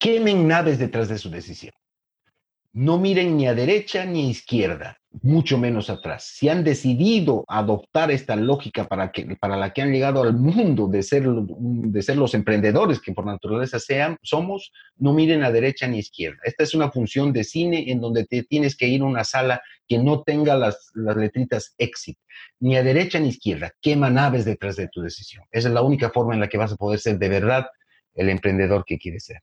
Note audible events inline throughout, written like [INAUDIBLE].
quemen naves detrás de su decisión. No miren ni a derecha ni a izquierda, mucho menos atrás. Si han decidido adoptar esta lógica para, que, para la que han llegado al mundo de ser, de ser los emprendedores que por naturaleza sean, somos, no miren a derecha ni a izquierda. Esta es una función de cine en donde te tienes que ir a una sala que no tenga las, las letritas exit, ni a derecha ni a izquierda. Quema naves detrás de tu decisión. Esa es la única forma en la que vas a poder ser de verdad el emprendedor que quieres ser.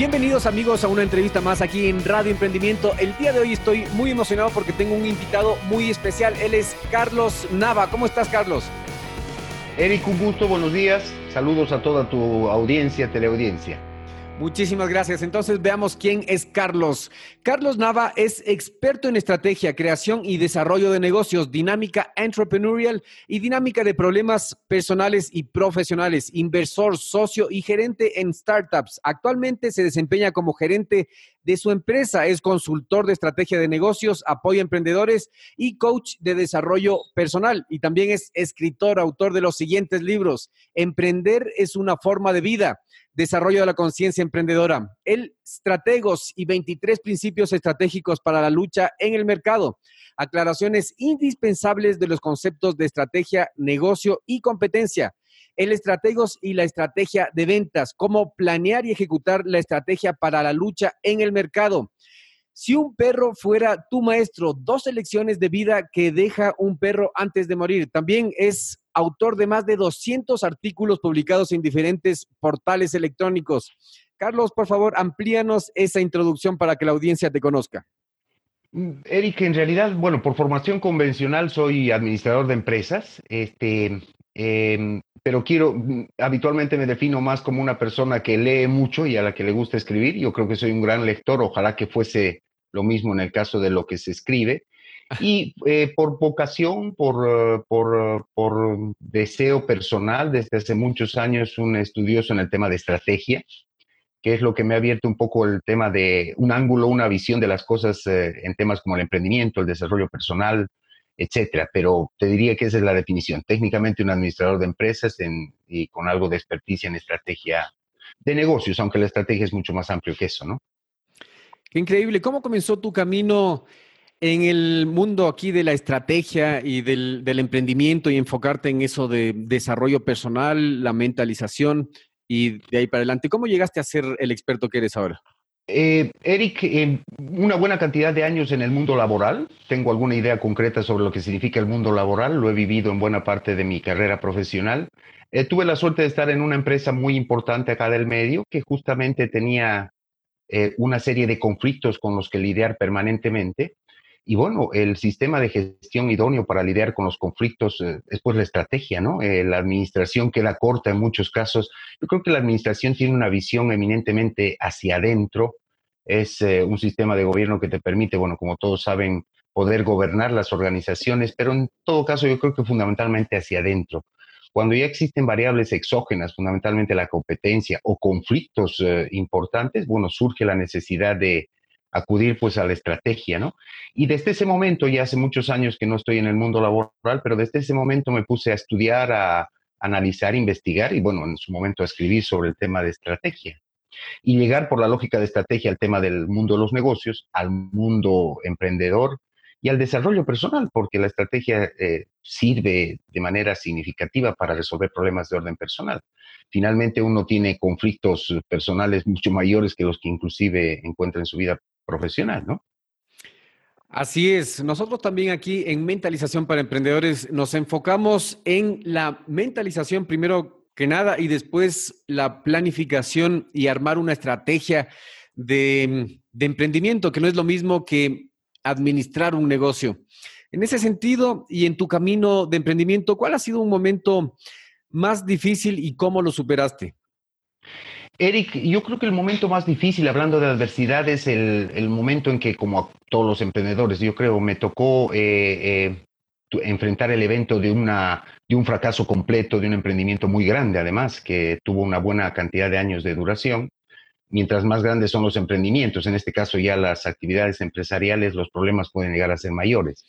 Bienvenidos amigos a una entrevista más aquí en Radio Emprendimiento. El día de hoy estoy muy emocionado porque tengo un invitado muy especial. Él es Carlos Nava. ¿Cómo estás, Carlos? Eric, un gusto, buenos días. Saludos a toda tu audiencia, teleaudiencia. Muchísimas gracias. Entonces veamos quién es Carlos. Carlos Nava es experto en estrategia, creación y desarrollo de negocios, dinámica entrepreneurial y dinámica de problemas personales y profesionales, inversor, socio y gerente en startups. Actualmente se desempeña como gerente de su empresa, es consultor de estrategia de negocios, apoya a emprendedores y coach de desarrollo personal. Y también es escritor, autor de los siguientes libros. Emprender es una forma de vida desarrollo de la conciencia emprendedora, el estrategos y 23 principios estratégicos para la lucha en el mercado, aclaraciones indispensables de los conceptos de estrategia, negocio y competencia, el estrategos y la estrategia de ventas, cómo planear y ejecutar la estrategia para la lucha en el mercado. Si un perro fuera tu maestro, dos lecciones de vida que deja un perro antes de morir. También es autor de más de 200 artículos publicados en diferentes portales electrónicos. Carlos, por favor, amplíanos esa introducción para que la audiencia te conozca. Mm, Eric, en realidad, bueno, por formación convencional soy administrador de empresas, este, em, pero quiero, mm, habitualmente me defino más como una persona que lee mucho y a la que le gusta escribir. Yo creo que soy un gran lector, ojalá que fuese lo mismo en el caso de lo que se escribe. Y eh, por vocación, por, por, por, deseo personal, desde hace muchos años un estudioso en el tema de estrategia, que es lo que me ha abierto un poco el tema de un ángulo, una visión de las cosas eh, en temas como el emprendimiento, el desarrollo personal, etcétera. Pero te diría que esa es la definición. Técnicamente un administrador de empresas y con algo de experticia en estrategia de negocios, aunque la estrategia es mucho más amplio que eso, ¿no? Qué increíble. ¿Cómo comenzó tu camino? En el mundo aquí de la estrategia y del, emprendimiento y enfocarte en eso de desarrollo personal, la mentalización y de ahí para adelante, ¿cómo llegaste a ser el experto que eres ahora? Eh, Eric, eh, una buena cantidad de años en el mundo laboral. Tengo alguna idea concreta sobre lo que significa el mundo laboral. Lo he vivido en buena parte de mi carrera profesional. Eh, tuve la suerte de estar en una empresa muy importante acá del medio que justamente tenía una serie de conflictos con los que lidiar permanentemente. Y bueno, el sistema de gestión idóneo para lidiar con los conflictos eh, es pues la estrategia, ¿no? Eh, la administración queda corta en muchos casos. Yo creo que la administración tiene una visión eminentemente hacia adentro. Es eh, un sistema de gobierno que te permite, bueno, como todos saben, poder gobernar las organizaciones, pero en todo caso yo creo que fundamentalmente hacia adentro. Cuando ya existen variables exógenas, fundamentalmente la competencia o conflictos importantes, bueno, surge la necesidad de, acudir pues a la estrategia, ¿no? Y desde ese momento, ya hace muchos años que no estoy en el mundo laboral, pero desde ese momento me puse a estudiar, a analizar, investigar y bueno, en su momento a escribir sobre el tema de estrategia. y llegar por la lógica de estrategia al tema del mundo de los negocios, al mundo emprendedor y al desarrollo personal, porque la estrategia eh, sirve de manera significativa para resolver problemas de orden personal. Finalmente uno tiene conflictos personales mucho mayores que los que inclusive encuentra en su vida profesional, ¿no? Así es. Nosotros también aquí en Mentalización para Emprendedores nos enfocamos en la mentalización primero que nada y después la planificación y armar una estrategia de, de emprendimiento, que no es lo mismo que administrar un negocio. En ese sentido y en tu camino de emprendimiento, ¿cuál ha sido un momento más difícil y cómo lo superaste? Eric, yo creo que el momento más difícil, hablando de adversidad, es el, momento en que, como a todos los emprendedores, yo creo, me tocó eh, eh, enfrentar el evento de, una, de un fracaso completo, de un emprendimiento muy grande, además, que tuvo una buena cantidad de años de duración. Mientras más grandes son los emprendimientos, en este caso ya las actividades empresariales, los problemas pueden llegar a ser mayores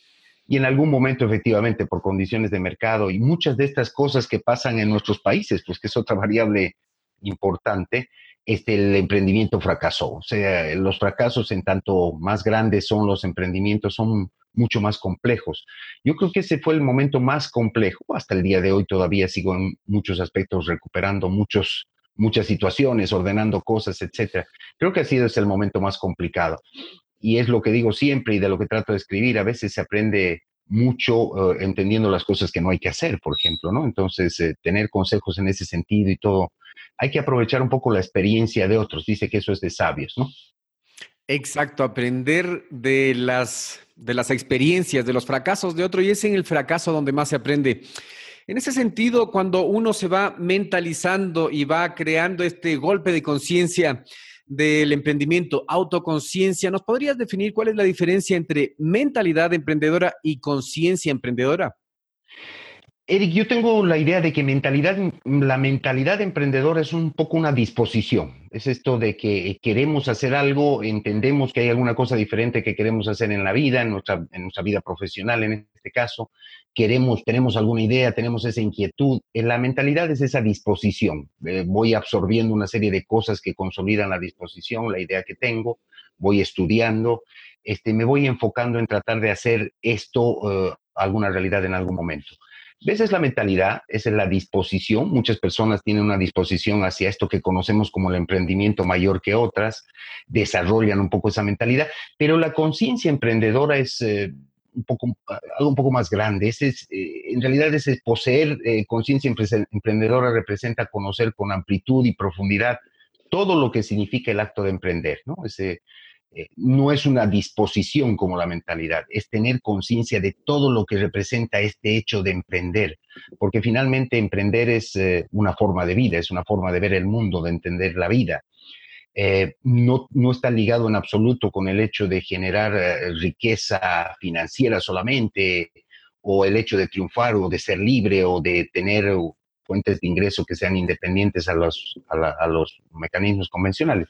y en algún momento efectivamente por condiciones de mercado y muchas de estas cosas que pasan en nuestros países, pues que es otra variable importante, este, el emprendimiento fracasó. O sea, los fracasos en tanto más grandes son los emprendimientos, son mucho más complejos. Yo creo que ese fue el momento más complejo. Hasta el día de hoy todavía sigo en muchos aspectos recuperando muchos, muchas situaciones, ordenando cosas, etcétera. Creo que ha sido ese el momento más complicado y es lo que digo siempre y de lo que trato de escribir, a veces se aprende mucho eh, entendiendo las cosas que no hay que hacer, por ejemplo, ¿no? Entonces, eh, tener consejos en ese sentido y todo, hay que aprovechar un poco la experiencia de otros, dice que eso es de sabios, ¿no? Exacto, aprender de las, de las experiencias, de los fracasos de otro, y es en el fracaso donde más se aprende. En ese sentido, cuando uno se va mentalizando y va creando este golpe de conciencia, del emprendimiento, autoconciencia. ¿Nos podrías definir cuál es la diferencia entre mentalidad emprendedora y conciencia emprendedora? Eric, yo tengo la idea de que mentalidad, la mentalidad emprendedora es un poco una disposición. Es esto de que queremos hacer algo, entendemos que hay alguna cosa diferente que queremos hacer en la vida, en nuestra, vida profesional en este caso, queremos, tenemos alguna idea, tenemos esa inquietud. En la mentalidad es esa disposición. Eh, voy absorbiendo una serie de cosas que consolidan la disposición, la idea que tengo, voy estudiando, este, me voy enfocando en tratar de hacer esto eh, alguna realidad en algún momento. Esa es la mentalidad, esa es la disposición. Muchas personas tienen una disposición hacia esto que conocemos como el emprendimiento mayor que otras, desarrollan un poco esa mentalidad, pero la conciencia emprendedora es eh, un poco, algo un poco más grande. es, eh, en realidad, ese poseer eh, conciencia emprendedora representa conocer con amplitud y profundidad todo lo que significa el acto de emprender, ¿no? Ese, eh, no es una disposición como la mentalidad, es tener conciencia de todo lo que representa este hecho de emprender, porque finalmente emprender es eh, una forma de vida, es una forma de ver el mundo, de entender la vida. Eh, no, no, está ligado en absoluto con el hecho de generar riqueza financiera solamente, o el hecho de triunfar, o de ser libre, o de tener fuentes de ingreso que sean independientes a los, a, los mecanismos convencionales.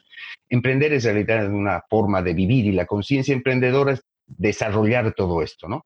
Emprender es en realidad una forma de vivir y la conciencia emprendedora es desarrollar todo esto, ¿no?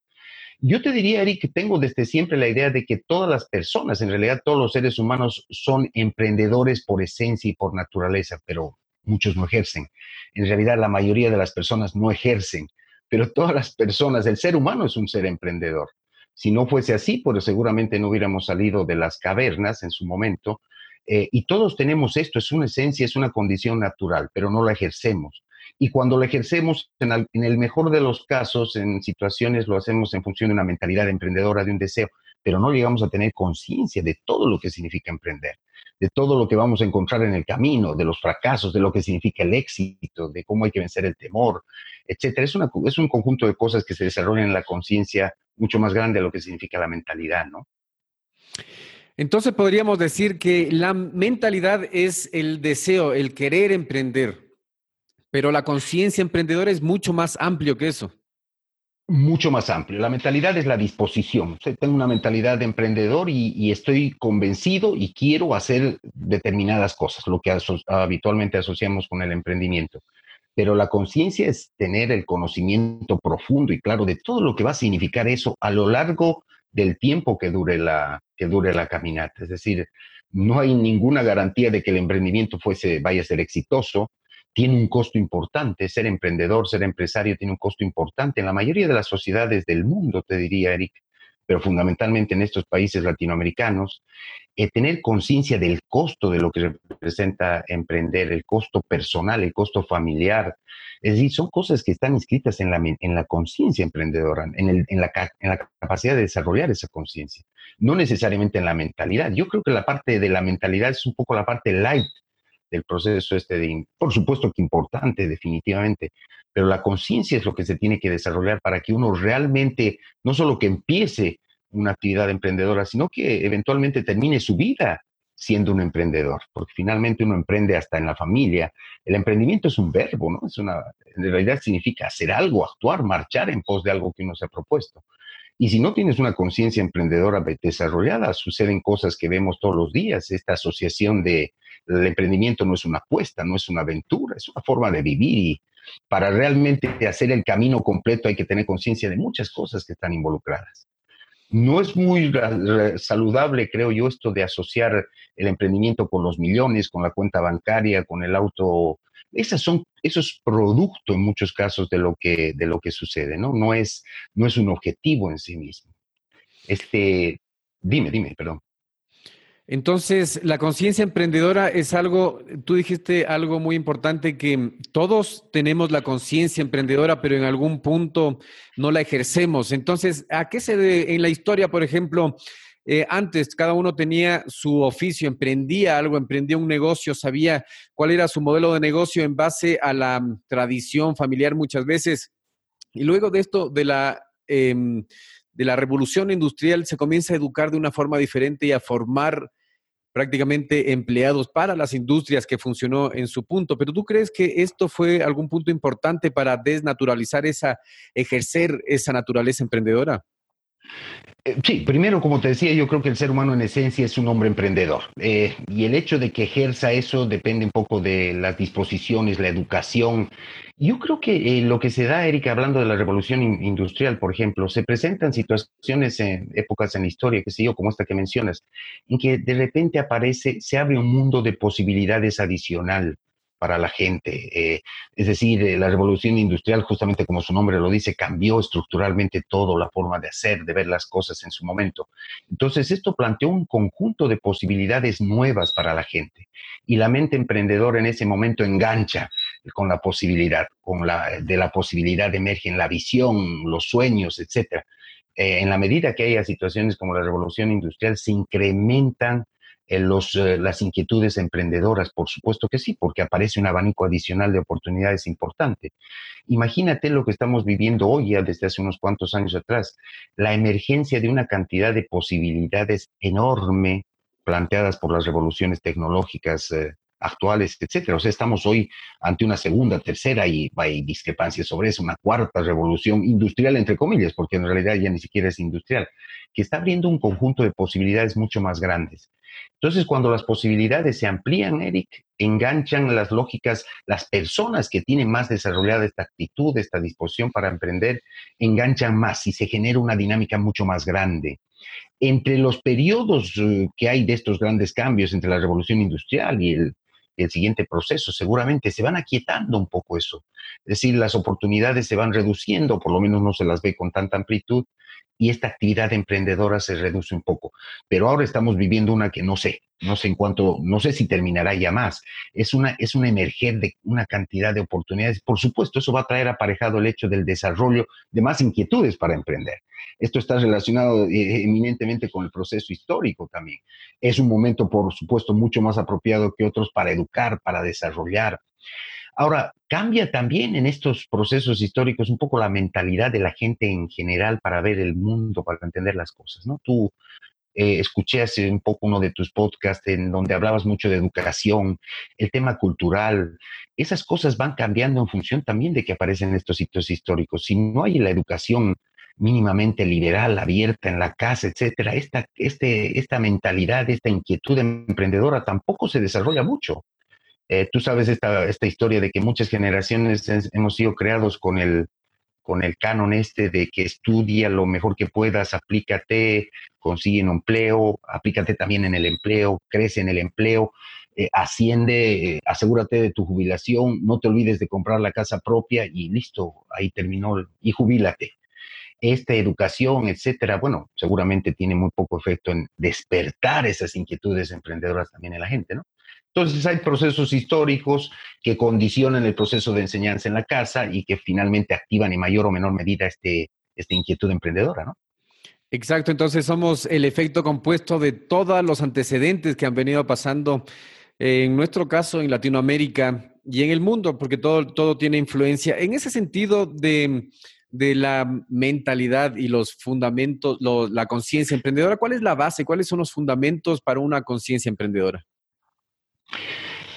Yo te diría, Eric, que tengo desde siempre la idea de que todas las personas, en realidad todos los seres humanos son emprendedores por esencia y por naturaleza, pero muchos no ejercen. En realidad la mayoría de las personas no ejercen, pero todas las personas, el ser humano es un ser emprendedor. Si no fuese así, pues seguramente no hubiéramos salido de las cavernas en su momento. Eh, y todos tenemos esto, es una esencia, es una condición natural, pero no la ejercemos. Y cuando la ejercemos, en, el mejor de los casos, en situaciones lo hacemos en función de una mentalidad emprendedora, de un deseo, pero no llegamos a tener conciencia de todo lo que significa emprender, de todo lo que vamos a encontrar en el camino, de los fracasos, de lo que significa el éxito, de cómo hay que vencer el temor, etcétera. Es, es un conjunto de cosas que se desarrollan en la conciencia mucho más grande de lo que significa la mentalidad, ¿no? Entonces podríamos decir que la mentalidad es el deseo, el querer emprender, pero la conciencia emprendedora es mucho más amplio que eso. Mucho más amplio. La mentalidad es la disposición. tengo una mentalidad de emprendedor y, estoy convencido y quiero hacer determinadas cosas, lo que habitualmente asociamos con el emprendimiento pero la conciencia es tener el conocimiento profundo y claro de todo lo que va a significar eso a lo largo del tiempo que dure la, que dure la caminata. Es decir, no hay ninguna garantía de que el emprendimiento fuese, vaya a ser exitoso. Tiene un costo importante. Ser emprendedor, ser empresario tiene un costo importante. En la mayoría de las sociedades del mundo, te diría, Eric, pero fundamentalmente en estos países latinoamericanos, eh, tener conciencia del costo de lo que representa emprender, el costo personal, el costo familiar. Es decir, son cosas que están inscritas en la, en la conciencia emprendedora, en, la, en la capacidad de desarrollar esa conciencia, no necesariamente en la mentalidad. Yo creo que la parte de la mentalidad es un poco la parte light del proceso este de, por supuesto que importante, definitivamente, pero la conciencia es lo que se tiene que desarrollar para que uno realmente, no solo que empiece una actividad emprendedora, sino que eventualmente termine su vida siendo un emprendedor, porque finalmente uno emprende hasta en la familia. El emprendimiento es un verbo, ¿no? Es una, en realidad significa hacer algo, actuar, marchar en pos de algo que uno se ha propuesto. Y si no tienes una conciencia emprendedora desarrollada, suceden cosas que vemos todos los días. Esta asociación de el emprendimiento no es una apuesta, no es una aventura, es una forma de vivir y para realmente hacer el camino completo hay que tener conciencia de muchas cosas que están involucradas. No es muy saludable, creo yo, esto de asociar el emprendimiento con los millones, con la cuenta bancaria, con el auto. Esas son, eso es producto en muchos casos de lo que, de lo que sucede, ¿no? No es, no es un objetivo en sí mismo. Este, dime, dime, perdón. Entonces, la conciencia emprendedora es algo, tú dijiste algo muy importante, que todos tenemos la conciencia emprendedora, pero en algún punto no la ejercemos. Entonces, ¿a qué se debe en la historia, por ejemplo? Eh, antes cada uno tenía su oficio, emprendía algo, emprendía un negocio, sabía cuál era su modelo de negocio en base a la mm, tradición familiar muchas veces. Y luego de esto, de la... Em, de la revolución industrial se comienza a educar de una forma diferente y a formar prácticamente empleados para las industrias que funcionó en su punto. Pero ¿tú crees que esto fue algún punto importante para desnaturalizar esa, ejercer esa naturaleza emprendedora? Eh, sí, primero, como te decía, yo creo que el ser humano en esencia es un hombre emprendedor. Eh, y el hecho de que ejerza eso depende un poco de las disposiciones, la educación. Yo creo que eh, lo que se da, Erika, hablando de la revolución industrial, por ejemplo, se presentan situaciones en épocas en la historia, que sé yo, como esta que mencionas, en que de repente aparece, se abre un mundo de posibilidades adicional para la gente. Eh, es decir, eh, la revolución industrial, justamente como su nombre lo dice, cambió estructuralmente todo, la forma de hacer, de ver las cosas en su momento. Entonces, esto planteó un conjunto de posibilidades nuevas para la gente. Y la mente emprendedora en ese momento engancha con la posibilidad, con la, de la posibilidad emergen la visión, los sueños, etc. Eh, en la medida que haya situaciones como la revolución industrial, se incrementan los, eh, las inquietudes emprendedoras, por supuesto que sí, porque aparece un abanico adicional de oportunidades importante. Imagínate lo que estamos viviendo hoy, ya desde hace unos cuantos años atrás, la emergencia de una cantidad de posibilidades enorme planteadas por las revoluciones tecnológicas eh, actuales, etcétera. O sea, estamos hoy ante una segunda, tercera y hay discrepancias sobre eso, una cuarta revolución industrial, entre comillas, porque en realidad ya ni siquiera es industrial, que está abriendo un conjunto de posibilidades mucho más grandes. Entonces, cuando las posibilidades se amplían, Eric, enganchan las lógicas, las personas que tienen más desarrollada esta actitud, esta disposición para emprender, enganchan más y se genera una dinámica mucho más grande. Entre los periodos eh, que hay de estos grandes cambios entre la revolución industrial y el, siguiente proceso, seguramente se van aquietando un poco eso. Es decir, las oportunidades se van reduciendo, por lo menos no se las ve con tanta amplitud, y esta actividad emprendedora se reduce un poco. Pero ahora estamos viviendo una que no sé, no sé en cuánto, no sé si terminará ya más. Es una, es un emerger de una cantidad de oportunidades. Por supuesto, eso va a traer aparejado el hecho del desarrollo de más inquietudes para emprender. Esto está relacionado eh, eminentemente con el proceso histórico también. Es un momento, por supuesto, mucho más apropiado que otros para educar, para desarrollar. Ahora, cambia también en estos procesos históricos un poco la mentalidad de la gente en general para ver el mundo, para entender las cosas, ¿no? Tú eh, escuché hace un poco uno de tus podcasts en donde hablabas mucho de educación, el tema cultural. Esas cosas van cambiando en función también de que aparecen estos sitios históricos. Si no hay la educación mínimamente liberal, abierta en la casa, etcétera, esta, este, esta mentalidad, esta inquietud emprendedora tampoco se desarrolla mucho. Eh, tú sabes esta, esta historia de que muchas generaciones hemos sido creados con el, con el canon este de que estudia lo mejor que puedas, aplícate, consigue un empleo, aplícate también en el empleo, crece en el empleo, eh, asciende, eh, asegúrate de tu jubilación, no te olvides de comprar la casa propia y listo, ahí terminó, y jubílate. Esta educación, etcétera, bueno, seguramente tiene muy poco efecto en despertar esas inquietudes emprendedoras también en la gente, ¿no? Entonces hay procesos históricos que condicionan el proceso de enseñanza en la casa y que finalmente activan en mayor o menor medida este, esta inquietud emprendedora, ¿no? Exacto, entonces somos el efecto compuesto de todos los antecedentes que han venido pasando en nuestro caso en Latinoamérica y en el mundo, porque todo, todo tiene influencia. En ese sentido de, la mentalidad y los fundamentos, la conciencia emprendedora, ¿cuál es la base? ¿Cuáles son los fundamentos para una conciencia emprendedora?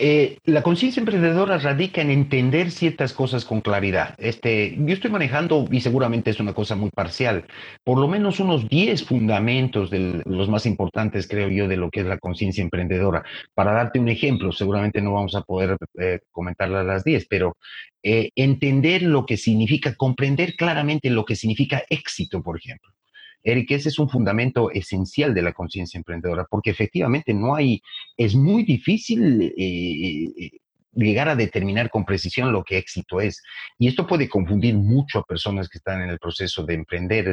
Eh, la conciencia emprendedora radica en entender ciertas cosas con claridad. Este, yo estoy manejando, y seguramente es una cosa muy parcial, por lo menos unos 10 fundamentos de los más importantes, creo yo, de lo que es la conciencia emprendedora. Para darte un ejemplo, seguramente no vamos a poder eh, comentarlas las 10, pero eh, entender lo que significa, comprender claramente lo que significa éxito, por ejemplo. Eric, ese es un fundamento esencial de la conciencia emprendedora, porque efectivamente no hay, es muy difícil eh, eh, llegar a determinar con precisión lo que éxito es. Y esto puede confundir mucho a personas que están en el proceso de emprender.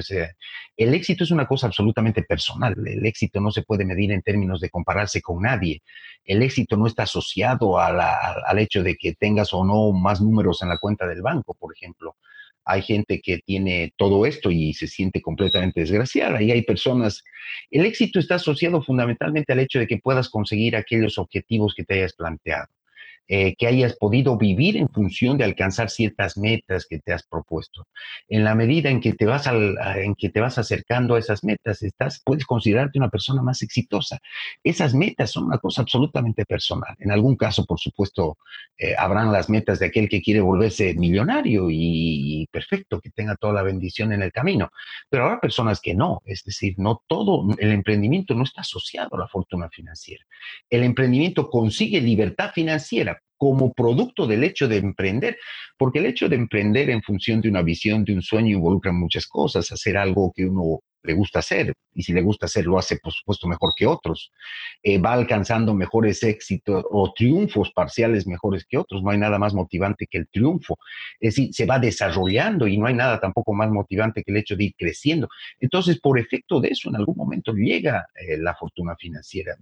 El éxito es una cosa absolutamente personal. El éxito no se puede medir en términos de compararse con nadie. El éxito no está asociado al hecho de que tengas o no más números en la cuenta del banco, por ejemplo hay gente que tiene todo esto y se siente completamente desgraciada y hay personas, el éxito está asociado fundamentalmente al hecho de que puedas conseguir aquellos objetivos que te hayas planteado. Eh, que hayas podido vivir en función de alcanzar ciertas metas que te has propuesto. En la medida en que te vas, en que te vas acercando a esas metas, estás, puedes considerarte una persona más exitosa. Esas metas son una cosa absolutamente personal. En algún caso, por supuesto, eh, habrán las metas de aquel que quiere volverse millonario y, y perfecto, que tenga toda la bendición en el camino. Pero habrá personas que no, es decir, no todo, el emprendimiento no está asociado a la fortuna financiera. El emprendimiento consigue libertad financiera como producto del hecho de emprender, porque el hecho de emprender en función de una visión, de un sueño, involucra muchas cosas, hacer algo que uno le gusta hacer, y si le gusta hacer, lo hace, por supuesto, mejor que otros. Eh, va alcanzando mejores éxitos o triunfos parciales mejores que otros. No hay nada más motivante que el triunfo. Es decir, se va desarrollando y no hay nada tampoco más motivante que el hecho de ir creciendo. Entonces, por efecto de eso, en algún momento llega eh, la fortuna financiera.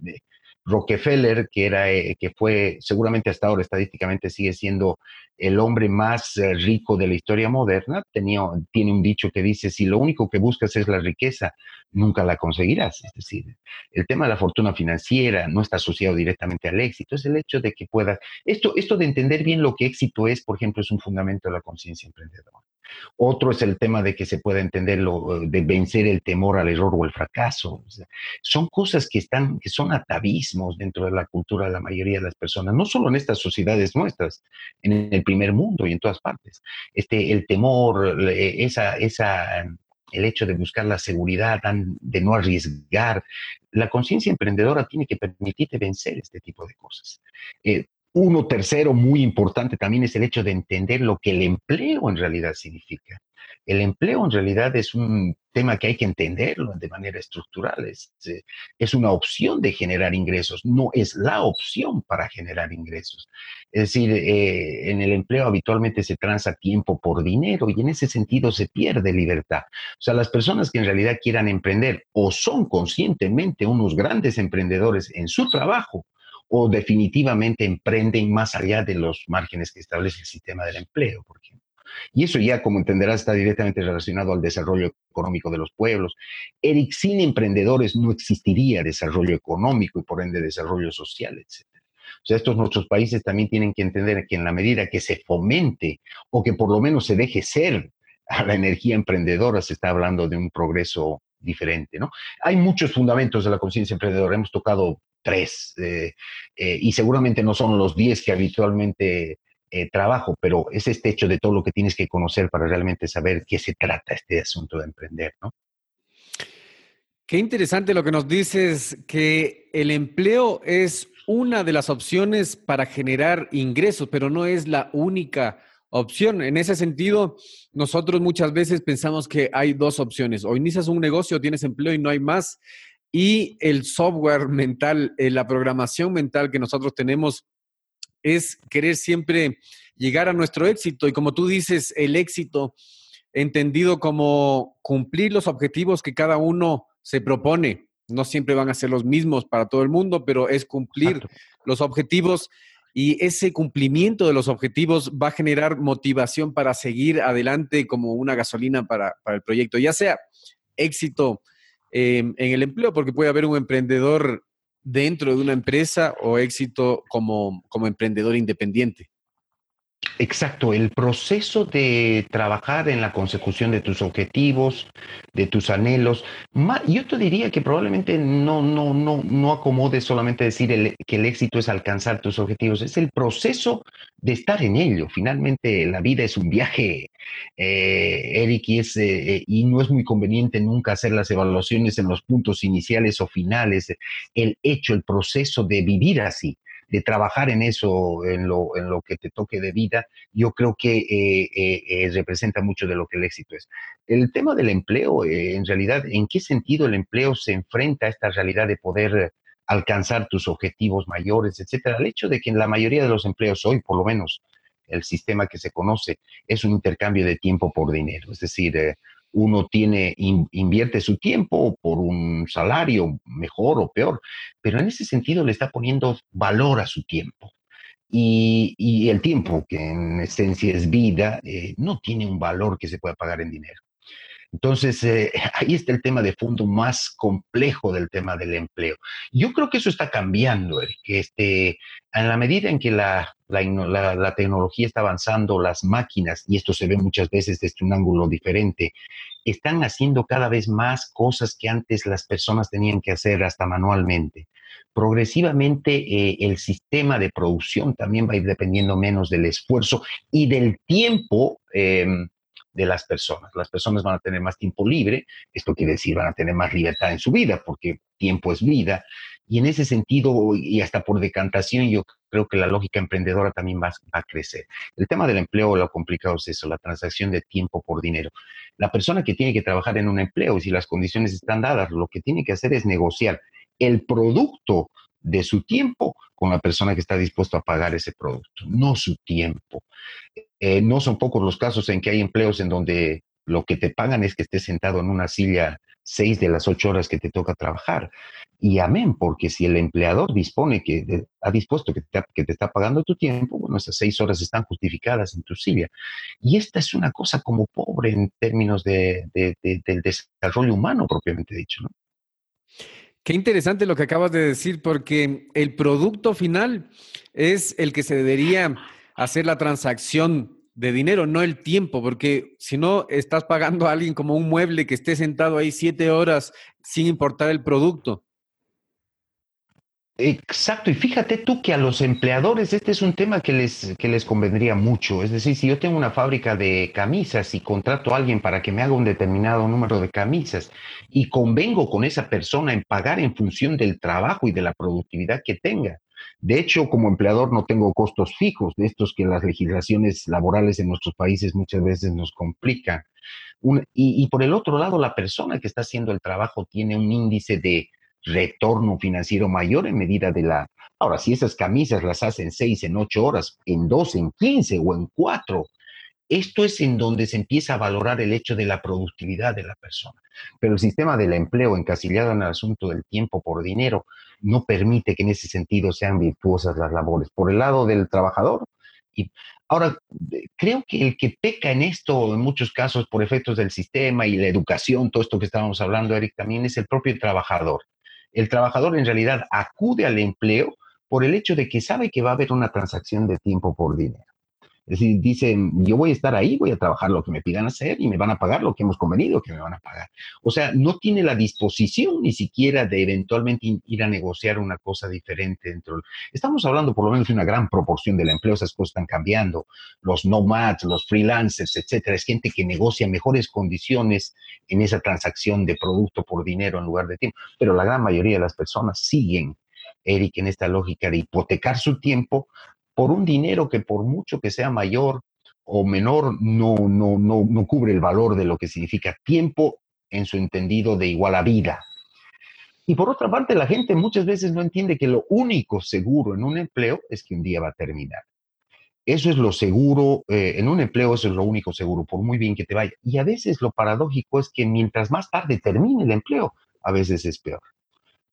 Rockefeller, que, era, eh, que fue, seguramente hasta ahora estadísticamente sigue siendo el hombre más eh, rico de la historia moderna, tenía, tiene un dicho que dice, si lo único que buscas es la riqueza, nunca la conseguirás. Es decir, el tema de la fortuna financiera no está asociado directamente al éxito, es el hecho de que puedas, esto, esto de entender bien lo que éxito es, por ejemplo, es un fundamento de la conciencia emprendedora. Otro es el tema de que se pueda entender lo, de vencer el temor al error o el fracaso. son cosas que están, que son atavismos dentro de la cultura de la mayoría de las personas, no solo en estas sociedades nuestras, en el primer mundo y en todas partes. Este, el temor, esa, esa, el hecho de buscar la seguridad, de no arriesgar. La conciencia emprendedora tiene que permitirte vencer este tipo de cosas. Eh, uno tercero muy importante también es el hecho de entender lo que el empleo en realidad significa. El empleo en realidad es un tema que hay que entenderlo de manera estructural. Es, eh, es, una opción de generar ingresos, no es la opción para generar ingresos. Es decir, eh, en el empleo habitualmente se transa tiempo por dinero y en ese sentido se pierde libertad. O sea, las personas que en realidad quieran emprender o son conscientemente unos grandes emprendedores en su trabajo o definitivamente emprenden más allá de los márgenes que establece el sistema del empleo, por ejemplo. Y eso ya, como entenderás, está directamente relacionado al desarrollo económico de los pueblos. Eric, sin emprendedores no existiría desarrollo económico y por ende desarrollo social, etc. O sea, estos nuestros países también tienen que entender que en la medida que se fomente o que por lo menos se deje ser a la energía emprendedora, se está hablando de un progreso diferente, ¿no? Hay muchos fundamentos de la conciencia emprendedora. Hemos tocado tres, eh, eh, y seguramente no son los diez que habitualmente eh, trabajo, pero es este hecho de todo lo que tienes que conocer para realmente saber qué se trata este asunto de emprender, ¿no? Qué interesante lo que nos dices, que el empleo es una de las opciones para generar ingresos, pero no es la única opción. En ese sentido, nosotros muchas veces pensamos que hay dos opciones. O inicias un negocio, tienes empleo y no hay más. Y el software mental, eh, la programación mental que nosotros tenemos es querer siempre llegar a nuestro éxito. Y como tú dices, el éxito entendido como cumplir los objetivos que cada uno se propone. No siempre van a ser los mismos para todo el mundo, pero es cumplir los objetivos y ese cumplimiento de los objetivos va a generar motivación para seguir adelante como una gasolina para, el proyecto, ya sea éxito em, en el empleo, porque puede haber un emprendedor dentro de una empresa o éxito como, como emprendedor independiente. Exacto, el proceso de trabajar en la consecución de tus objetivos, de tus anhelos, yo te diría que probablemente no, no, no, no acomode solamente decir que el éxito es alcanzar tus objetivos, es el proceso de estar en ello. Finalmente la vida es un viaje, eh, Eric, y, es, eh, y no es muy conveniente nunca hacer las evaluaciones en los puntos iniciales o finales, el hecho, el proceso de vivir así de trabajar en eso, en lo, en lo que te toque de vida, yo creo que eh, eh, eh, representa mucho de lo que el éxito es. El tema del empleo, en realidad, ¿en qué sentido el empleo se enfrenta a esta realidad de poder alcanzar tus objetivos mayores, etcétera? El hecho de que en la mayoría de los empleos hoy, por lo menos, el sistema que se conoce es un intercambio de tiempo por dinero. Es decir, uno tiene, invierte su tiempo por un salario mejor o peor, pero en ese sentido le está poniendo valor a su tiempo. Y, el tiempo, que en esencia es vida, eh, no tiene un valor que se pueda pagar en dinero. Entonces, eh, [LAUGHS] ahí está el tema de fondo más complejo del tema del empleo. Yo creo que eso está cambiando, que este, en la medida en que la, la, tecnología está avanzando, las máquinas, y esto se ve muchas veces desde un ángulo diferente, están haciendo cada vez más cosas que antes las personas tenían que hacer hasta manualmente. Progresivamente eh, el sistema de producción también va a ir dependiendo menos del esfuerzo y del tiempo. Em, de las personas. Las personas van a tener más tiempo libre, esto quiere decir van a tener más libertad en su vida, porque tiempo es vida. Y en ese sentido, y hasta por decantación, yo creo que la lógica emprendedora también va, a crecer. El tema del empleo, lo complicado es eso, la transacción de tiempo por dinero. La persona que tiene que trabajar en un empleo, si las condiciones están dadas, lo que tiene que hacer es negociar el producto de su tiempo con la persona que está dispuesto a pagar ese producto, no su tiempo. Eh, no son pocos los casos en que hay empleos en donde lo que te pagan es que estés sentado en una silla seis de las ocho horas que te toca trabajar. Y amén, porque si el empleador dispone que ha dispuesto que te, que te, está pagando tu tiempo, bueno, esas seis horas están justificadas en tu silla. Y esta es una cosa como pobre en términos de, del desarrollo humano propiamente dicho. Qué interesante lo que acabas de decir, porque el producto final es el que se debería hacer la transacción de dinero, no el tiempo, porque si no estás pagando a alguien como un mueble que esté sentado ahí siete horas sin importar el producto. Exacto, y fíjate tú que a los empleadores este es un tema que les, que les convendría mucho. Es decir, si yo tengo una fábrica de camisas y contrato a alguien para que me haga un determinado número de camisas y convengo con esa persona en pagar en función del trabajo y de la productividad que tenga. De hecho, como empleador no tengo costos fijos, de estos que las legislaciones laborales en nuestros países muchas veces nos complican. y, y por el otro lado, la persona que está haciendo el trabajo tiene un índice de retorno financiero mayor en medida de la... Ahora, si esas camisas las hacen seis en ocho horas, en dos, en quince o en cuatro, esto es en donde se empieza a valorar el hecho de la productividad de la persona. Pero el sistema del empleo encasillado en el asunto del tiempo por dinero no permite que en ese sentido sean virtuosas las labores. Por el lado del trabajador, y ahora, creo que el que peca en esto, en muchos casos, por efectos del sistema y la educación, todo esto que estábamos hablando, Eric, también es el propio trabajador el trabajador en realidad acude al empleo por el hecho de que sabe que va a haber una transacción de tiempo por dinero. Es decir, dicen, yo voy a estar ahí, voy a trabajar lo que me pidan hacer y me van a pagar lo que hemos convenido que me van a pagar. O sea, no tiene la disposición ni siquiera de eventualmente ir a negociar una cosa diferente dentro. Estamos hablando por lo menos de una gran proporción del empleo, esas cosas están cambiando. Los nomads, los freelancers, etcétera, es gente que negocia mejores condiciones en esa transacción de producto por dinero en lugar de tiempo. Pero la gran mayoría de las personas siguen Eric, en esta lógica de hipotecar su tiempo por un dinero que por mucho que sea mayor o menor no, no, no, no cubre el valor de lo que significa tiempo en su entendido de igual a vida. Y por otra parte, la gente muchas veces no entiende que lo único seguro en un empleo es que un día va a terminar. Eso es lo seguro, eh, en un empleo eso es lo único seguro, por muy bien que te vaya. Y a veces lo paradójico es que mientras más tarde termine el empleo, a veces es peor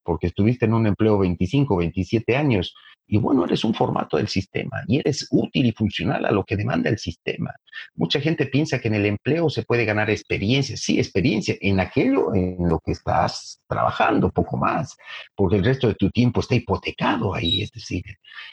porque estuviste en un empleo 25, 27 años y bueno, eres un formato del sistema y eres útil y funcional a lo que demanda el sistema. Mucha gente piensa que en el empleo se puede ganar experiencia. Sí, experiencia en aquello en lo que estás trabajando, poco más, porque el resto de tu tiempo está hipotecado ahí, es decir.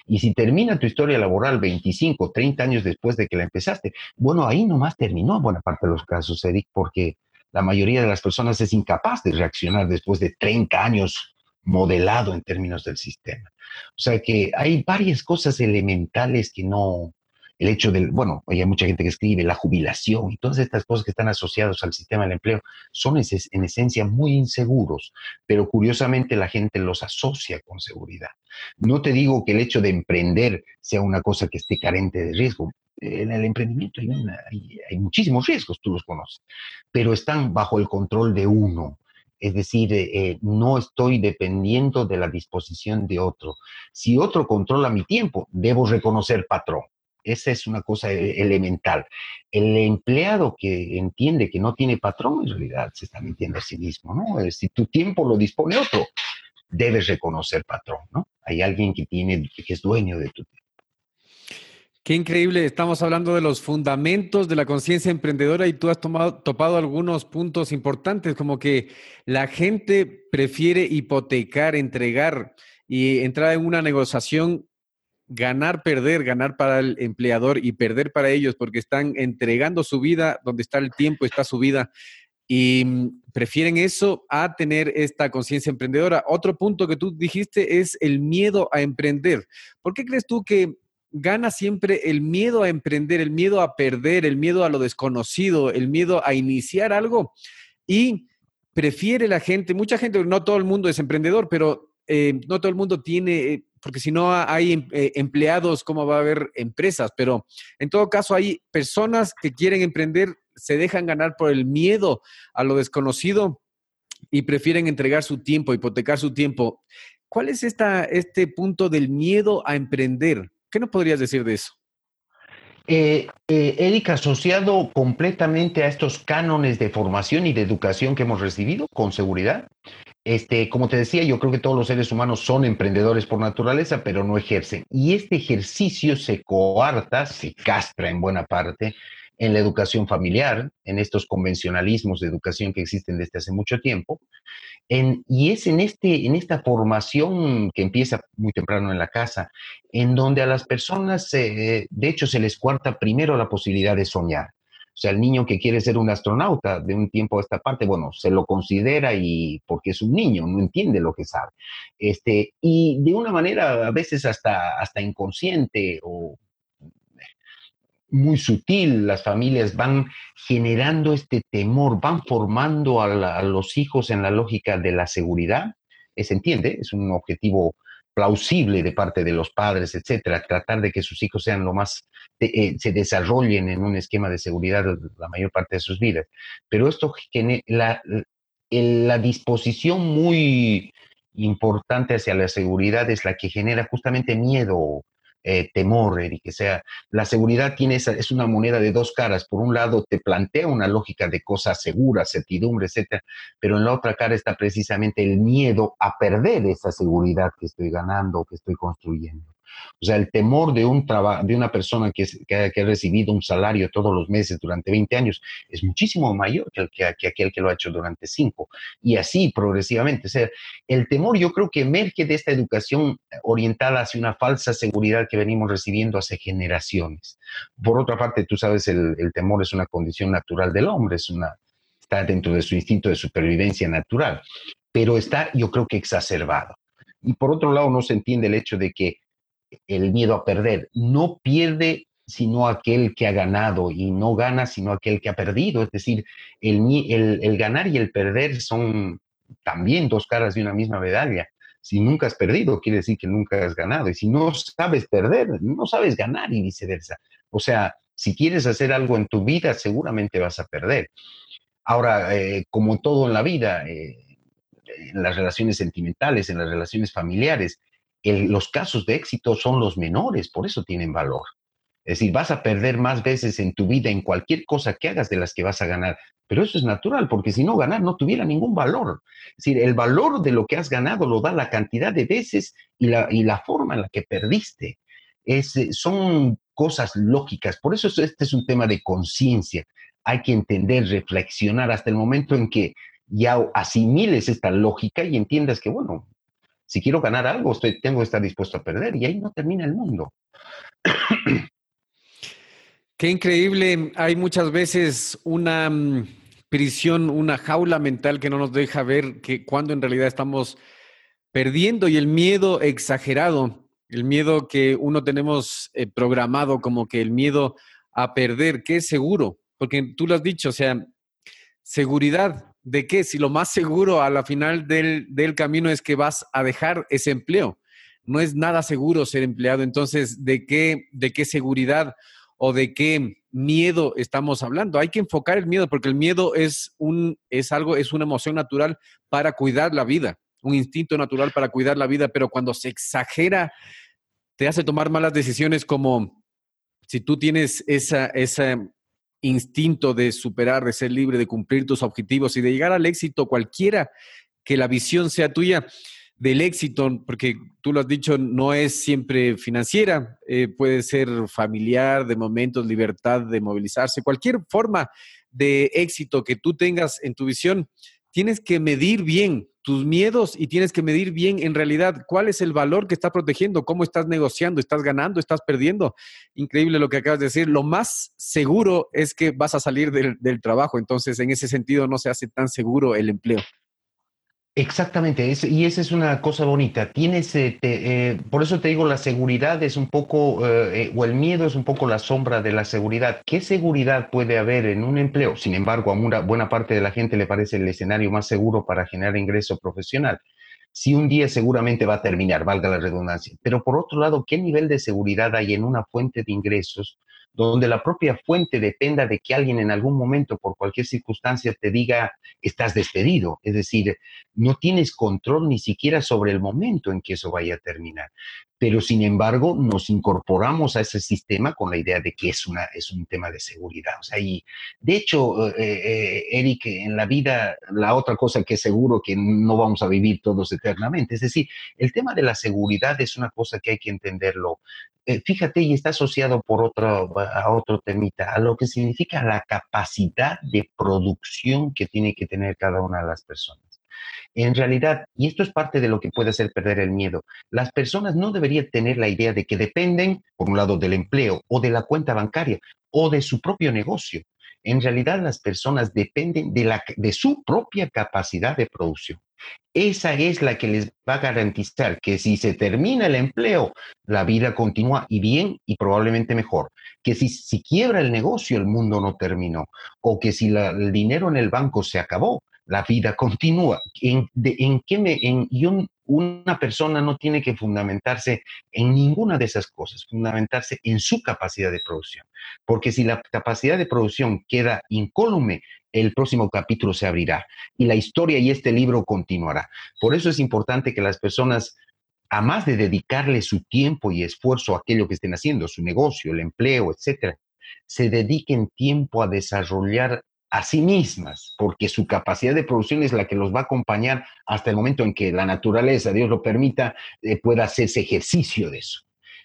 Y si termina tu historia laboral 25, 30 años después de que la empezaste, bueno, ahí nomás terminó en buena parte de los casos, Eric, porque la mayoría de las personas es incapaz de reaccionar después de 30 años modelado en términos del sistema. O sea que hay varias cosas elementales que no, el hecho del, bueno, hay mucha gente que escribe la jubilación y todas estas cosas que están asociadas al sistema del empleo son en esencia muy inseguros, pero curiosamente la gente los asocia con seguridad. No te digo que el hecho de emprender sea una cosa que esté carente de riesgo. En el emprendimiento hay, hay muchísimos riesgos, tú los conoces, pero están bajo el control de uno es decir, eh, eh, no estoy dependiendo de la disposición de otro. Si otro controla mi tiempo, debo reconocer patrón. Esa es una cosa eh, elemental. El empleado que entiende que no tiene patrón, en realidad se está mintiendo a sí mismo, ¿no? Si tu tiempo lo dispone otro, debes reconocer patrón, ¿no? Hay alguien que tiene, que es dueño de tu tiempo. Qué increíble, estamos hablando de los fundamentos de la conciencia emprendedora y tú has tomado, topado algunos puntos importantes, como que la gente prefiere hipotecar, entregar y entrar en una negociación, ganar, perder, ganar para el empleador y perder para ellos, porque están entregando su vida, donde está el tiempo, está su vida, y prefieren eso a tener esta conciencia emprendedora. Otro punto que tú dijiste es el miedo a emprender. ¿Por qué crees tú que gana siempre el miedo a emprender, el miedo a perder, el miedo a lo desconocido, el miedo a iniciar algo. Y prefiere la gente, mucha gente, no todo el mundo es emprendedor, pero eh, no todo el mundo tiene, porque si no hay eh, empleados, ¿cómo va a haber empresas? Pero en todo caso hay personas que quieren emprender, se dejan ganar por el miedo a lo desconocido y prefieren entregar su tiempo, hipotecar su tiempo. ¿Cuál es esta, este punto del miedo a emprender? ¿Qué nos podrías decir de eso? Eh, eh, Eric, asociado completamente a estos cánones de formación y de educación que hemos recibido, con seguridad. Este, como te decía, yo creo que todos los seres humanos son emprendedores por naturaleza, pero no ejercen. Y este ejercicio se coarta, se castra en buena parte en la educación familiar, en estos convencionalismos de educación que existen desde hace mucho tiempo. Y es en, este, en esta formación que empieza muy temprano en la casa, en donde a las personas, de hecho, se les cuarta primero la posibilidad de soñar. O sea, el niño que quiere ser un astronauta de un tiempo a esta parte, bueno, se lo considera y porque es un niño, no entiende lo que sabe. Este, y de una manera a veces hasta, hasta inconsciente o muy sutil, las familias van generando este temor, van formando a, los hijos en la lógica de la seguridad, se entiende, es un objetivo plausible de parte de los padres, etcétera, tratar de que sus hijos sean lo más, eh, se desarrollen en un esquema de seguridad la mayor parte de sus vidas. Pero esto, la, la disposición muy importante hacia la seguridad es la que genera justamente miedo, eh, temor, Eric. que sea, la seguridad tiene esa, es una moneda de dos caras. Por un lado, te plantea una lógica de cosas seguras, certidumbre, etcétera, pero en la otra cara está precisamente el miedo a perder esa seguridad que estoy ganando, que estoy construyendo. O sea, el temor de, un de una persona que, que, ha recibido un salario todos los meses durante 20 años es muchísimo mayor que, el, que, aquel que lo ha hecho durante 5. Y así progresivamente. O sea, el temor yo creo que emerge de esta educación orientada hacia una falsa seguridad que venimos recibiendo hace generaciones. Por otra parte, tú sabes, el, el temor es una condición natural del hombre, es una, está dentro de su instinto de supervivencia natural, pero está yo creo que exacerbado. Y por otro lado, no se entiende el hecho de que el miedo a perder. No pierde sino aquel que ha ganado y no gana sino aquel que ha perdido. Es decir, el, el, ganar y el perder son también dos caras de una misma medalla. Si nunca has perdido, quiere decir que nunca has ganado. Y si no sabes perder, no sabes ganar y viceversa. O sea, Si quieres hacer algo en tu vida, seguramente vas a perder. Ahora, eh, como todo en la vida, eh, en las relaciones sentimentales, en las relaciones familiares, los casos de éxito son los menores, por eso tienen valor. Es decir, vas a perder más veces en tu vida en cualquier cosa que hagas de las que vas a ganar. Pero eso es natural, porque si no ganar no tuviera ningún valor. Es decir, el valor de lo que has ganado lo da la cantidad de veces y la, y la forma en la que perdiste. Es, eh, son cosas lógicas. Por eso este es un tema de conciencia. Hay que entender, reflexionar hasta el momento en que ya asimiles esta lógica y entiendas que, bueno, si quiero ganar algo, estoy, tengo que estar dispuesto a perder y ahí no termina el mundo. Qué increíble. Hay muchas veces una mm, prisión, una jaula mental que no nos deja ver que cuando en realidad estamos perdiendo y el miedo exagerado, el miedo que uno tenemos eh, programado como que el miedo a perder, que es seguro, porque tú lo has dicho, o sea, seguridad de qué, si lo más seguro a la final del, del camino es que vas a dejar ese empleo. No es nada seguro ser empleado, entonces, ¿de qué, de qué seguridad? o de qué miedo estamos hablando. Hay que enfocar el miedo porque el miedo es un es algo es una emoción natural para cuidar la vida, un instinto natural para cuidar la vida, pero cuando se exagera te hace tomar malas decisiones como si tú tienes esa ese instinto de superar, de ser libre, de cumplir tus objetivos y de llegar al éxito cualquiera que la visión sea tuya, del éxito, porque tú lo has dicho, no es siempre financiera, eh, puede ser familiar, de momentos, libertad de movilizarse, cualquier forma de éxito que tú tengas en tu visión, tienes que medir bien tus miedos y tienes que medir bien en realidad cuál es el valor que está protegiendo, cómo estás negociando, estás ganando, estás perdiendo. Increíble lo que acabas de decir. Lo más seguro es que vas a salir del, del trabajo, entonces en ese sentido no se hace tan seguro el empleo. Exactamente, y esa es una cosa bonita. Tienes, eh, eh, por eso te digo, la seguridad es un poco, eh, o el miedo es un poco la sombra de la seguridad. ¿Qué seguridad puede haber en un empleo? Sin embargo, a buena parte de la gente le parece el escenario más seguro para generar ingreso profesional. Si un día seguramente va a terminar, valga la redundancia. Pero por otro lado, ¿qué nivel de seguridad hay en una fuente de ingresos donde la propia fuente dependa de que alguien en algún momento, por cualquier circunstancia, te diga, estás despedido. Es decir, no tienes control ni siquiera sobre el momento en que eso vaya a terminar pero sin embargo nos incorporamos a ese sistema con la idea de que es, una, es un tema de seguridad. O sea, y de hecho, eh, eh, Eric, en la vida, la otra cosa que seguro que no vamos a vivir todos eternamente, es decir, el tema de la seguridad es una cosa que hay que entenderlo. Eh, fíjate, y está asociado por otro, a otro temita, a lo que significa la capacidad de producción que tiene que tener cada una de las personas. En realidad, y esto es parte de lo que puede hacer perder el miedo, las personas no deberían tener la idea de que dependen, por un lado, del empleo o de la cuenta bancaria o de su propio negocio. En realidad, las personas dependen de, la, de su propia capacidad de producción. Esa es la que les va a garantizar que si se termina el empleo, la vida continúa y bien y probablemente mejor. Que si, si quiebra el negocio, el mundo no terminó. O que si el dinero en el banco se acabó, la vida continúa. ¿En, qué me, una persona no tiene que fundamentarse en ninguna de esas cosas, fundamentarse en su capacidad de producción. Porque si la capacidad de producción queda incólume, el próximo capítulo se abrirá y la historia y este libro continuará. Por eso es importante que las personas, a más de dedicarle su tiempo y esfuerzo a aquello que estén haciendo, su negocio, el empleo, etcétera, se dediquen tiempo a desarrollar a sí mismas, porque su capacidad de producción es la que los va a acompañar hasta el momento en que la naturaleza, Dios lo permita, eh, pueda hacer ese ejercicio de eso.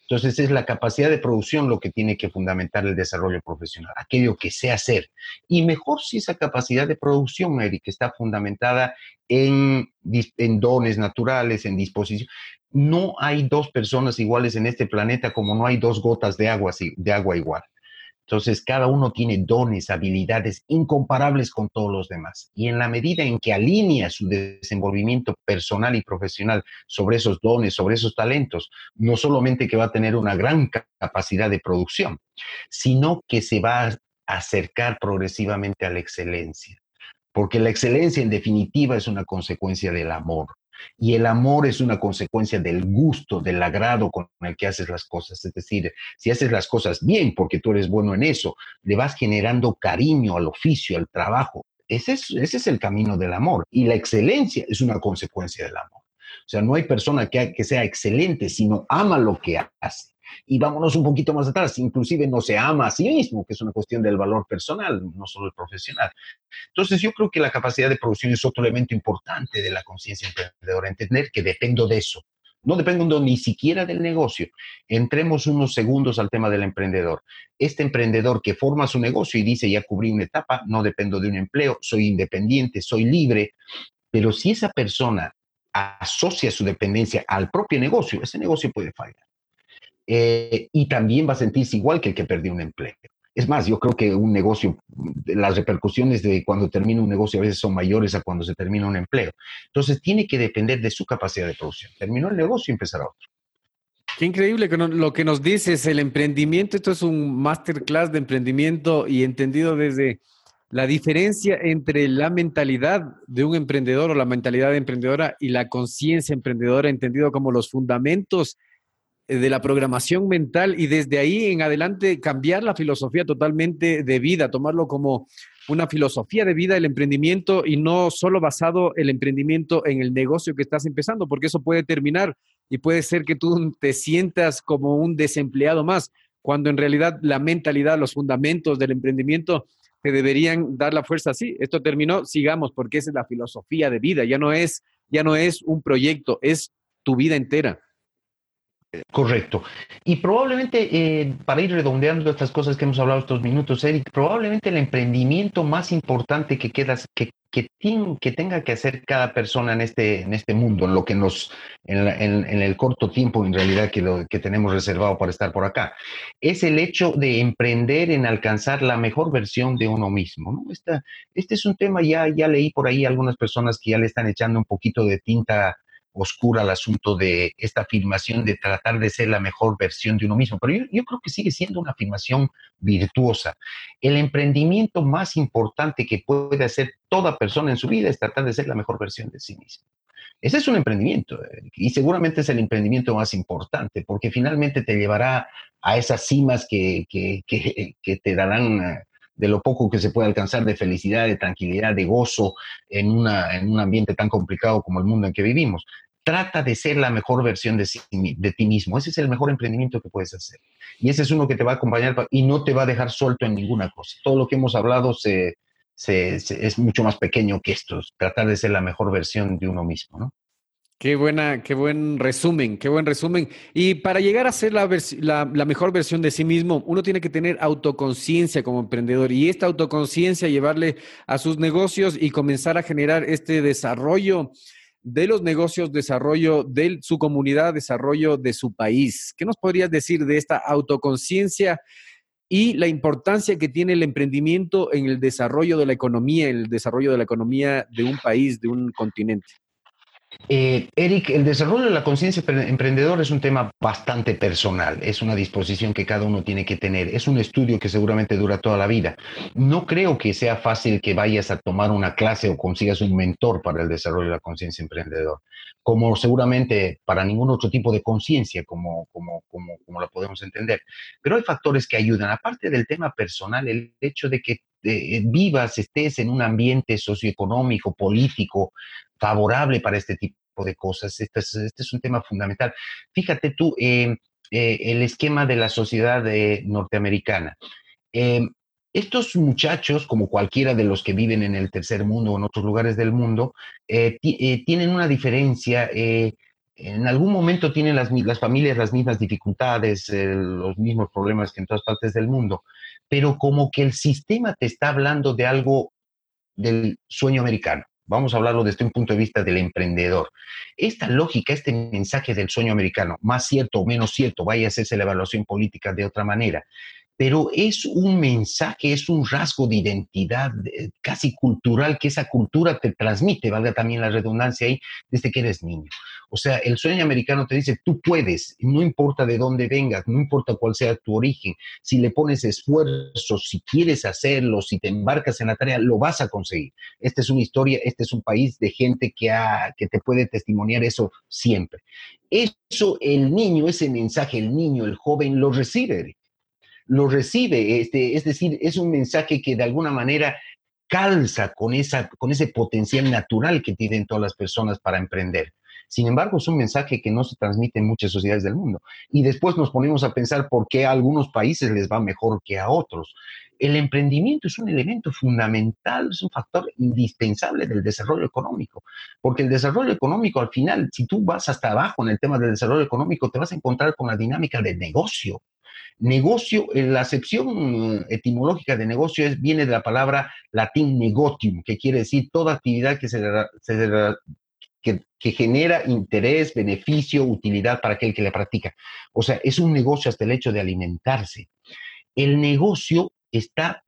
Entonces es la capacidad de producción lo que tiene que fundamentar el desarrollo profesional, aquello que sé hacer. Y mejor si esa capacidad de producción, Eric, está fundamentada en, en dones naturales, en disposición. No hay dos personas iguales en este planeta como no hay dos gotas de agua, de agua igual. Entonces, cada uno tiene dones, habilidades incomparables con todos los demás. Y en la medida en que alinea su desenvolvimiento personal y profesional sobre esos dones, sobre esos talentos, no solamente que va a tener una gran capacidad de producción, sino que se va a acercar progresivamente a la excelencia. Porque la excelencia, en definitiva, es una consecuencia del amor. Y el amor es una consecuencia del gusto, del agrado con el que haces las cosas. Es decir, si haces las cosas bien porque tú eres bueno en eso, le vas generando cariño al oficio, al trabajo. Ese es, ese es el camino del amor. Y la excelencia es una consecuencia del amor. O sea, no hay persona que, que sea excelente, sino ama lo que hace. Y vámonos un poquito más atrás, inclusive no se ama a sí mismo, que es una cuestión del valor personal, no solo el profesional. Entonces yo creo que la capacidad de producción es otro elemento importante de la conciencia emprendedora, entender que dependo de eso. No dependo ni siquiera del negocio. Entremos unos segundos al tema del emprendedor. Este emprendedor que forma su negocio y dice, ya cubrí una etapa, no dependo de un empleo, soy independiente, soy libre, pero si esa persona asocia su dependencia al propio negocio, ese negocio puede fallar. Eh, y también va a sentirse igual que el que perdió un empleo. Es más, yo creo que un negocio, las repercusiones de cuando termina un negocio a veces son mayores a cuando se termina un empleo. Entonces tiene que depender de su capacidad de producción. Terminó el negocio y empezará otro. Qué increíble que lo que nos dices, el emprendimiento, esto es un masterclass de emprendimiento y entendido desde la diferencia entre la mentalidad de un emprendedor o la mentalidad emprendedora y la conciencia emprendedora, entendido como los fundamentos de la programación mental y desde ahí en adelante cambiar la filosofía totalmente de vida, tomarlo como una filosofía de vida el emprendimiento y no solo basado el emprendimiento en el negocio que estás empezando, porque eso puede terminar y puede ser que tú te sientas como un desempleado más, cuando en realidad la mentalidad, los fundamentos del emprendimiento te deberían dar la fuerza así. Esto terminó, sigamos, porque esa es la filosofía de vida, ya no es ya no es un proyecto, es tu vida entera. Correcto. Y probablemente, eh, para ir redondeando estas cosas que hemos hablado estos minutos, Eric, probablemente el emprendimiento más importante que, queda, que, que, tenga que hacer cada persona en este, en este mundo, en lo que nos, en, en, el corto tiempo en realidad que, lo, que tenemos reservado para estar por acá, es el hecho de emprender en alcanzar la mejor versión de uno mismo. ¿no? este es un tema, ya, ya leí por ahí algunas personas que ya le están echando un poquito de tinta oscura el asunto de esta afirmación de tratar de ser la mejor versión de uno mismo, pero yo, creo que sigue siendo una afirmación virtuosa. El emprendimiento más importante que puede hacer toda persona en su vida es tratar de ser la mejor versión de sí mismo. Ese es un emprendimiento eh, y seguramente es el emprendimiento más importante porque finalmente te llevará a esas cimas que, que, que, te darán eh, de lo poco que se puede alcanzar de felicidad, de tranquilidad, de gozo en, una, en un ambiente tan complicado como el mundo en que vivimos trata de ser la mejor versión de, ti mismo. Ese es el mejor emprendimiento que puedes hacer. Y ese es uno que te va a acompañar y no te va a dejar suelto en ninguna cosa. Todo lo que hemos hablado se, se, es mucho más pequeño que esto. Tratar de ser la mejor versión de uno mismo, ¿no? Qué buena, qué buen resumen, qué buen resumen. Y para llegar a ser la, la, la mejor versión de sí mismo, uno tiene que tener autoconciencia como emprendedor y esta autoconciencia llevarle a sus negocios y comenzar a generar este desarrollo de los negocios, desarrollo de su comunidad, desarrollo de su país. ¿Qué nos podrías decir de esta autoconciencia y la importancia que tiene el emprendimiento en el desarrollo de la economía, en el desarrollo de la economía de un país, de un continente? Eh, Eric, el desarrollo de la conciencia emprendedora es un tema bastante personal, es una disposición que cada uno tiene que tener, es un estudio que seguramente dura toda la vida. No creo que sea fácil que vayas a tomar una clase o consigas un mentor para el desarrollo de la conciencia emprendedora, como seguramente para ningún otro tipo de conciencia, como, como, como, como la podemos entender. Pero hay factores que ayudan, aparte del tema personal, el hecho de que eh, vivas, estés en un ambiente socioeconómico, político, favorable para este tipo de cosas. Este es, este es un tema fundamental. Fíjate tú, em, eh, el esquema de la sociedad eh, norteamericana. Em, estos muchachos, como cualquiera de los que viven en el tercer mundo o en otros lugares del mundo, eh, tienen una diferencia. en algún momento tienen las familias las mismas dificultades, los mismos problemas que en todas partes del mundo, pero como que el sistema te está hablando de algo del sueño americano. Vamos a hablarlo desde un punto de vista del emprendedor. Esta lógica, este mensaje del sueño americano, más cierto o menos cierto, vaya a hacerse la evaluación política de otra manera, pero es un mensaje, es un rasgo de identidad eh, casi cultural que esa cultura te transmite, valga también la redundancia ahí, desde que eres niño. O sea, el sueño americano te dice, tú puedes, no importa de dónde vengas, no importa cuál sea tu origen, si le pones esfuerzo, si quieres hacerlo, si te embarcas en la tarea, lo vas a conseguir. Esta es una historia, este es un país de gente que, ha, que te puede testimoniar eso siempre. Eso el niño, ese mensaje, el niño, el joven lo recibe lo recibe, este, es decir, es un mensaje que de alguna manera calza con, esa, con ese potencial natural que tienen todas las personas para emprender. Sin embargo, es un mensaje que no se transmite en muchas sociedades del mundo. Y después nos ponemos a pensar por qué a algunos países les va mejor que a otros. El emprendimiento es un elemento fundamental, es un factor indispensable del desarrollo económico, porque el desarrollo económico al final, si tú vas hasta abajo en el tema del desarrollo económico, te vas a encontrar con la dinámica del negocio. Negocio, eh, la acepción etimológica de negocio es, viene de la palabra latín negotium, que quiere decir toda actividad que, se, que, genera interés, beneficio, utilidad para aquel que la practica. O sea, es un negocio hasta el hecho de alimentarse. El negocio está